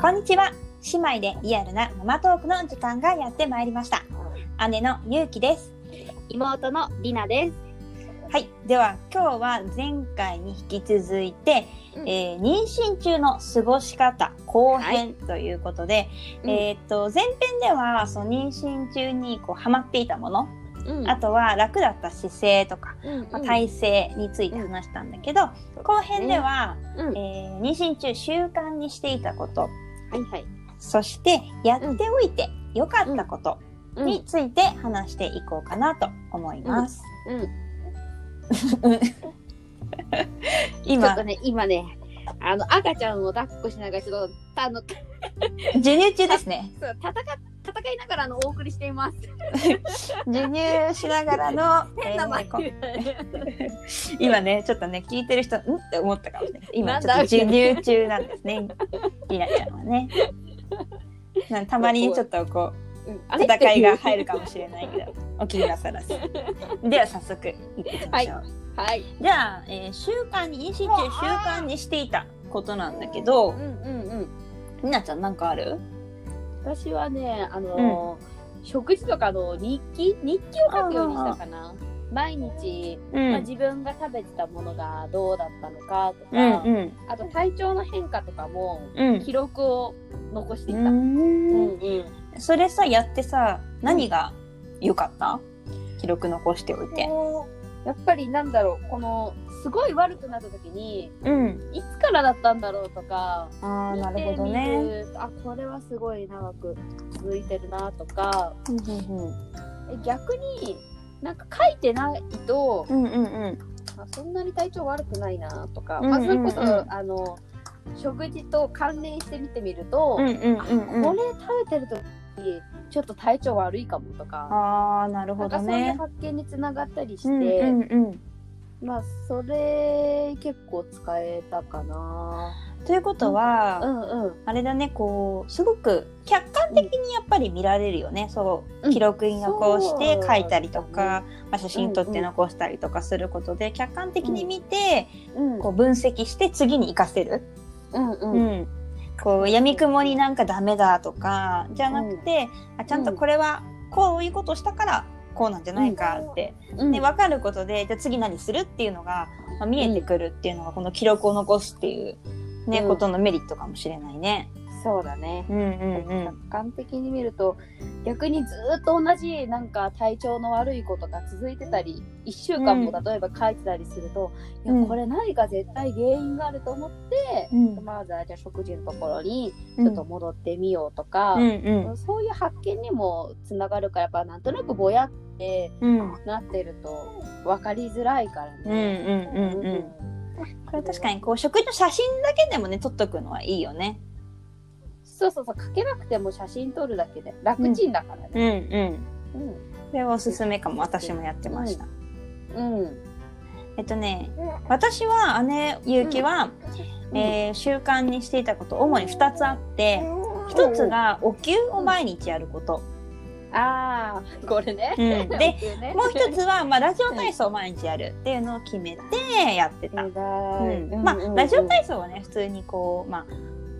こんにちは。姉妹でリアルなママトークの時間がやってまいりました。姉のゆうきです。妹のりなです。はい。では、今日は前回に引き続いて、うんえー妊娠中の過ごし方後編ということで、うんえーっと、前編では、その妊娠中にこうハマっていたもの、うんあとは楽だった姿勢とか、うんまあ、体勢について話したんだけど、後編では、うんえー妊娠中習慣にしていたこと、はいはい。そしてやっておいてよかったことうんについて話していこうかなと思います。うん。ちょ今っと、ね、今ね、あの、赤ちゃんを抱っこしながら、ちょっと、あの、授乳中ですね。そう戦っ戦いながらあのお送りしています。授乳しながらの。えーこ 今ね、ちょっとね、聞いてる人、ん？って思ったかもしれない。今、ちょっと授乳中なんですね。りなちゃんはね。たまにちょっとこう、戦いが入るかもしれないけど、お気になさらず。では早速、いってみましょう。はい。じゃあ、えー習慣に、妊娠中習慣にしていたことなんだけどうん、うんうん。りなちゃんなんかある？私はね、あのー食事とかの日記？日記を書くようにしたかな。毎日、うまあ、自分が食べてたものがどうだったのかとうんか、うん。あと体調の変化とかもうん。記録を残していた。ううんんそれさ、やってさ、何が良かった？記録残しておいて。やっぱりなんだろうこのすごい悪くなった時にうん。いつからだったんだろうとかああ、見なるほどね。るあこれはすごい長く続いてるなとかえ逆になんか書いてないと、うんうんうん。あそんなに体調悪くないなとか、うんまあ、それこそ、あの食事と関連して見てみると、うんうんうんうん。これ食べてる時ちょっと体調悪いかもとか。ああ、なるほどなんかそういうね。発見につながったりして、うんうんうん。まあそれ結構使えたかな。ということは、うんうん。あれだね、こう、すごく客観的にやっぱり見られるよね。そうう、ん記録に残してそう書いたりとか、まあ、写真撮って残したりとかすることで、客観的に見て、うんこう分析して次に活かせる。うんううん。ん。こう、闇雲になんかダメだとか、じゃなくて、あちゃんとこれはこういうことしたから、こうなんじゃないかって、うんね、分かることで、じゃあ次何するっていうのが、まあ、見えてくるっていうのが、この記録を残すっていう、ね、うんことのメリットかもしれないね。そうだね。うんうんうん。客観的に見ると逆にずっと同じなんか体調の悪いことが続いてたり1週間もうん例えば書いてたりすると、うんいやこれ何か絶対原因があると思って、うんまずはじゃあ食事のところにうんちょっと戻ってみようとか、うんうんそういう発見にもつながるからやっぱなんとなくぼやってうんなってると分かりづらいからうんね。うんうんうん。これ確かにこう食事の写真だけでもね撮っとくのはいいよね。そうそうそう書けなくても写真撮るだけで楽ちんだからうんね。うん。うんこれはおすすめかも。私もやってました。うんえっとね、私は姉ゆうきは、えー習慣にしていたこと主に2つあって、1つがお灸を毎日やること。ああこれね。うん。で ね。もう1つは、まあ、ラジオ体操を毎日やる。っていうのを決めてやってた。うん。まあ、ラジオ体操はね普通にこう、まあ、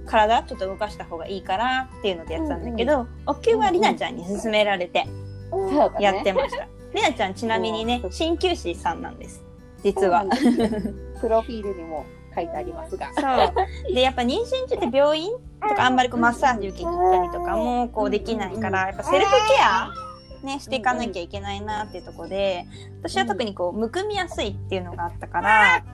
体ちょっと動かした方がいいからっていうのでやってたんだけど、お灸はりなちゃんに勧められてやってました。りなちゃんちなみにねうん。鍼灸師さんなんです実は。プロフィールにも書いてありますが。そうでやっぱ妊娠中って病院とかあんまりこうマッサージ受けに行ったりとかもこうできないからやっぱセルフケアね、していかなきゃいけないなっていうところで私は特にこうむくみやすいっていうのがあったから、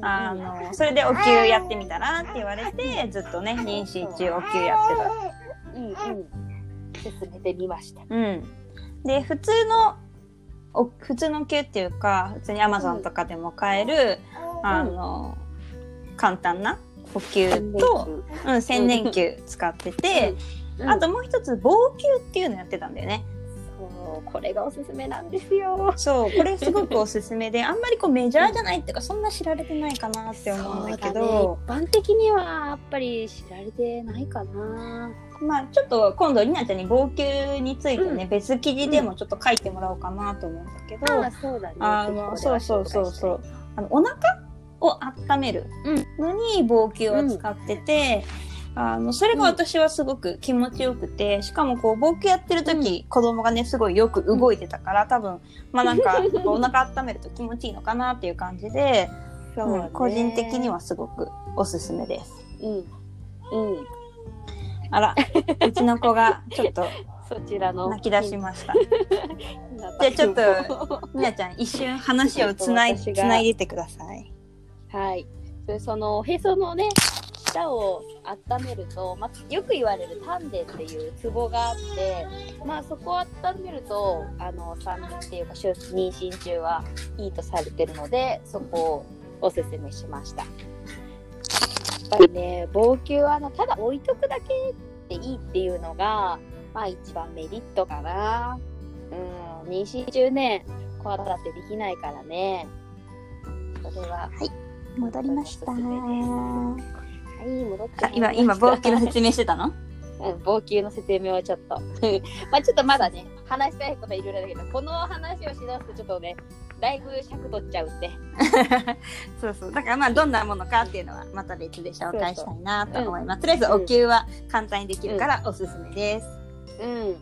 あの、それでお灸やってみたらって言われて、ずっとね、妊娠中お灸やってた。うんうん進めてみました。うん。で、普通の、お普通のお灸っていうか、普通に Amazon とかでも買える、あの、簡単なお灸と、うん、千年灸使ってて、うん。あともう一つ、棒灸っていうのやってたんだよね。これがおすすめなんですよ。そう、これすごくおすすめで、あんまりこうメジャーじゃないっていうか、そんな知られてないかなって思うんだけど、だね、一般的にはやっぱり知られてないかな。まあちょっと今度りなちゃんに号泣についてね、う別記事でもちょっと書いてもらおうかなと思うんだけど、あそうだね。あのそうそうそうそう。あのお腹を温めるのに棒灸を使ってて、あの、それが私はすごく気持ちよくて、しかもこう、冒険やってる時、子供がね、すごいよく動いてたから、多分、まあなんか、お腹温めると気持ちいいのかなっていう感じで、そううん個人的にはすごくおすすめです。うんうんあら、うちの子がちょっと そちらの泣き出しました。じ じゃあちょっとみなちゃん、一瞬話をつない、つないでてください。はい。それそのおへそのね、舌を温めると、まあ、よく言われる丹田っていうツボがあって、まあそこを温めると、あの産妊っていうか出妊娠中はいいとされてるので、そこをおすすめしました。やっぱりね、防球はあのただ置いとくだけでいいっていうのが、まあ一番メリットかな。うん、妊娠中ね、子育てできないからね。それは戻りました。はい、戻ってあ今、今、冒険の説明してたの？うん、冒険の説明をちょっと。まあちょっとまだね、話したいこといろいろだけど、この話をしだすとちょっとね、だいぶ尺取っちゃうんで。そうそう。だからまあ、どんなものかっていうのは、また別で紹介したいなと思います。とりあえず、お灸は簡単にできるからおすすめです。うん。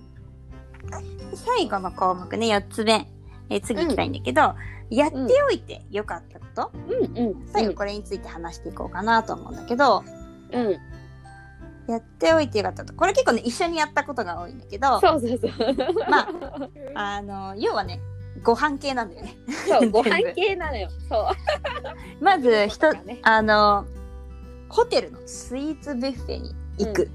最後の項目ね、4つ目。えー次行きたいんだけど、やっておいてよかったこと、うんうん。最後これについて話していこうかなと思うんだけど、うん。やっておいてよかったこと。これ結構ね、一緒にやったことが多いんだけど、そうそうそう。まあ、あの、要はね、ご飯系なんだよね。そう、ご飯系なのよ。そう。まず、ひと、ねあの、ホテルのスイーツビュッフェに行くい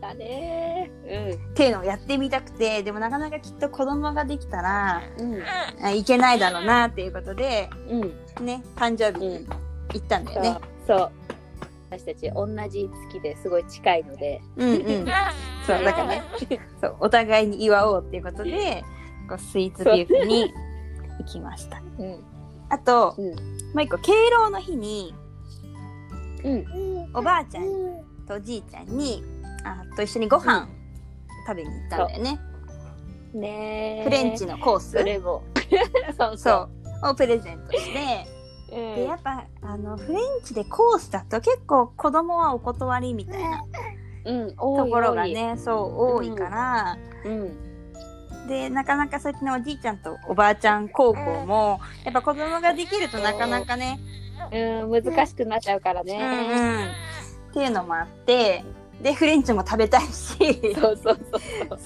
ったねっていうのをやってみたくて、でもなかなかきっと子供ができたら、うん。いけないだろうなっていうことで、うん。ね、誕生日に行ったんだよね。そう。そう。私たち同じ月ですごい近いので。うんうん。そう、だからね、そう、お互いに祝おうっていうことで、こうスイーツビュッフェに行きました。うん。あと、うん。もう一個、敬老の日に、うん。おばあちゃんとおじいちゃんに、あと一緒にご飯食べに行ったんだよね。ねえ。フレンチのコース？それも。そうそう、をプレゼントして、う。で、やっぱ、あの、フレンチでコースだと結構子供はお断りみたいなうん、ところが。ね、そう、多いから、うん。で、なかなかそうやってね、おじいちゃんとおばあちゃん高校も、やっぱ子供ができるとなかなかね、うん、難しくなっちゃうからうんね。うん。っていうのもあって、で、フレンチも食べたいし、そうそう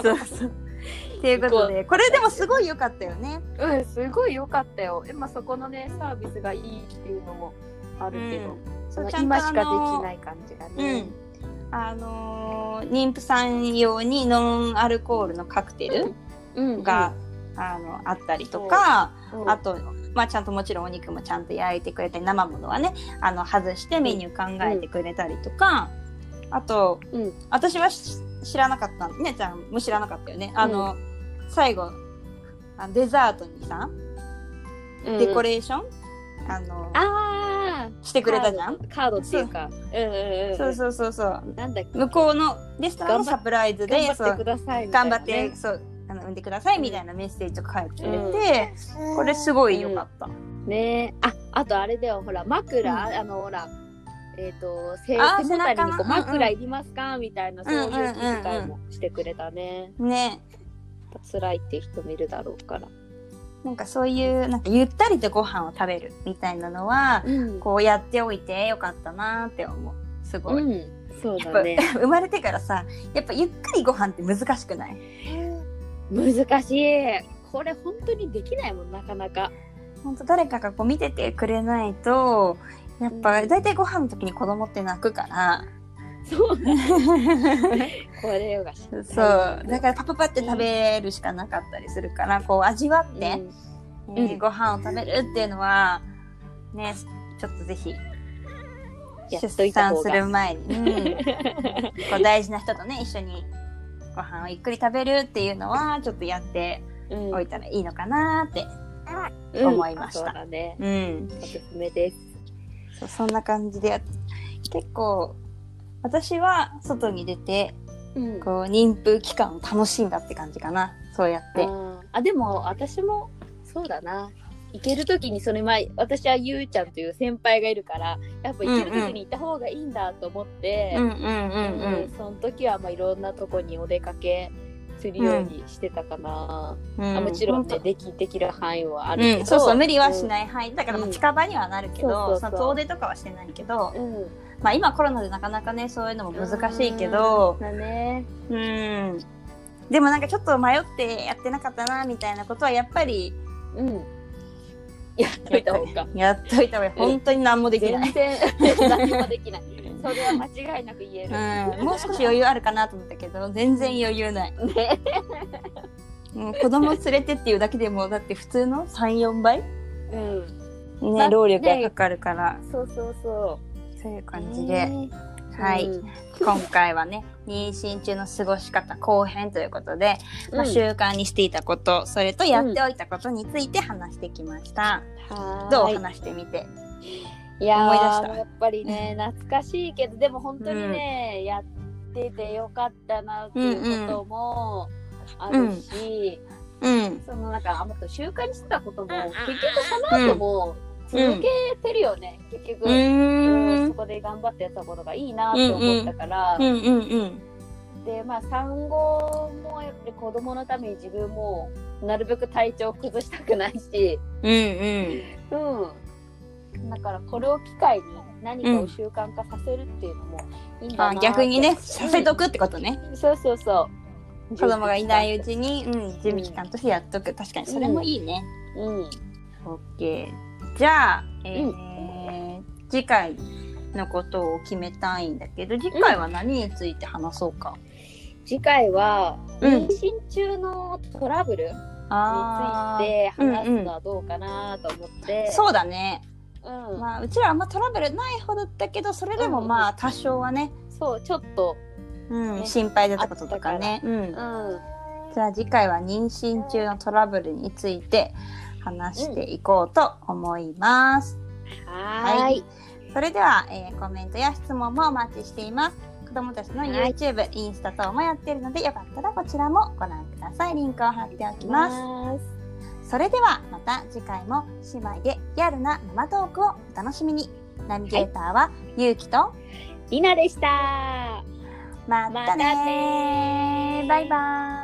そうそう。っていうことで、これでもすごい良かったよね。そう。うん、すごい良かったよ。えまあ、そこのね、サービスがいいっていうのもあるけど、うんその今しかできない感じがうねん。。あのー妊婦さん用にノンアルコールのカクテルうん。が、あの、あったりとか、うん、あと、まあ、ちゃんともちろんお肉もちゃんと焼いてくれたり、生ものはね、あの、外してメニュー考えてくれたりとか、あと、うん。私はし知らなかった、ねちゃんも知らなかったよね。あの、最後、あデザートにさ、うん、デコレーション、あの、ああしてくれたじゃん？カードっていうか。う。んうんうん。そうそうそうそう。なんだっけ？向こうのレストランのサプライズで、頑張ってく、ださいね、頑張って、そう、あの、産んでくださいみたいなメッセージを書いてくれて、これすごい良かった。ね。ああとあれだよ。ほら枕、うん。あのほらえっ、と背あー背もたれにこう枕いりますか？みたいなそういう気うんうんうんうん。遣いもしてくれたね、ね。やっぱ辛いって人もいるだろうから。なんかそういう、なんかゆったりとご飯を食べるみたいなのは、うん、こうやっておいてよかったなって思う。すごい。うん、そうだね。生まれてからさ、やっぱゆっくりご飯って難しくない？難しい。これ本当にできないもんなかなか。本当誰かがこう見ててくれないと、やっぱ大体ご飯の時に子供って泣くから、そう これがしそう。だからパパパって食べるしかなかったりするから、こう味わって、えーうん。ご飯を食べるっていうのは、ね、ちょっとぜひ、や出産する前に、うん。こう大事な人とね、一緒にご飯をゆっくり食べるっていうのは、ちょっとやってうん。おいたらいいのかなって。うん。思いました。そうだね。うん。おすすめですそうそんな感じで。やっ結構、私は外に出て、うん。こう、妊婦期間を楽しんだって感じかな。そうやって。あでも私もそうだな。行ける時にそれ前私はゆうちゃんという先輩がいるからやっぱ行ける時に行った方がいいんだと思って、うんうんうんうん。うんその時はまあいろんなとこにお出かけするようにしてたかな、うん。あもちろんねできできる範囲はあるけど、うん、そうそう無理はしない範囲。だから近場にはなるけど、その遠出とかはしてないけど、うん、うんまあ今コロナでなかなかねそういうのも難しいけどだね。うん。でもなんかちょっと迷ってやってなかったなみたいなことはやっぱりうん。やっといた方が。やっといた方が本当に何もできない。全、然何もできないそれは間違いなく言える、うん、もう少し余裕あるかなと思ったけど全然余裕ない。ねもう子供連れてっていうだけでもだって普通の34倍？うん。ね労力がかかるから。そうそうそそういうう感じで、ね。はい、うん。今回はね 妊娠中の過ごし方後編ということで、まあ、うん。習慣にしていたことそれとやっておいたことについて話してきました、はーい。どう？話してみていやー思い出した。やっぱりね 懐かしいけどでも本当にね、やっててよかったなっていうこともあるし、うんそのなんかあもっと習慣にしてたことも結局その後も続けてるよね、結局、そこで頑張ってやったことがいいなって思ったから、うんうん。うんでまあ産後もやっぱり子供のために自分もなるべく体調を崩したくないし、うんうん。うん。だからこれを機会に何かを習慣化させるっていうのもいいんだなあって。逆にねさせとくってことね、そうそうそう。子供がいないうちに、うん、準備期間としてやっとく。確かにそれもいいね、うん。オッケーじゃあ、えー次回のことを決めたいんだけど次回は何について話そうか、次回は、うん。妊娠中のトラブルについて話すうんうんのはどうかなと思って。そうだね、うん。まあ、うちらはあんまトラブルない方だったけどそれでもうんまあ多少はね、そう、ちょっと、うんね心配だったこととかね、うんう、ん。じゃあ次回は妊娠中のトラブルについて話していこうと思います。はーい。それでは、えーコメントや質問もお待ちしています。子供たちのはい YouTube、インスタ等もやっているのでよかったらこちらもご覧ください。リンクを貼っておきます。す。それではまた次回も姉妹でリアルなママトークをお楽しみに。ナビゲーターはゆうきとりなでした。またねバイバーイ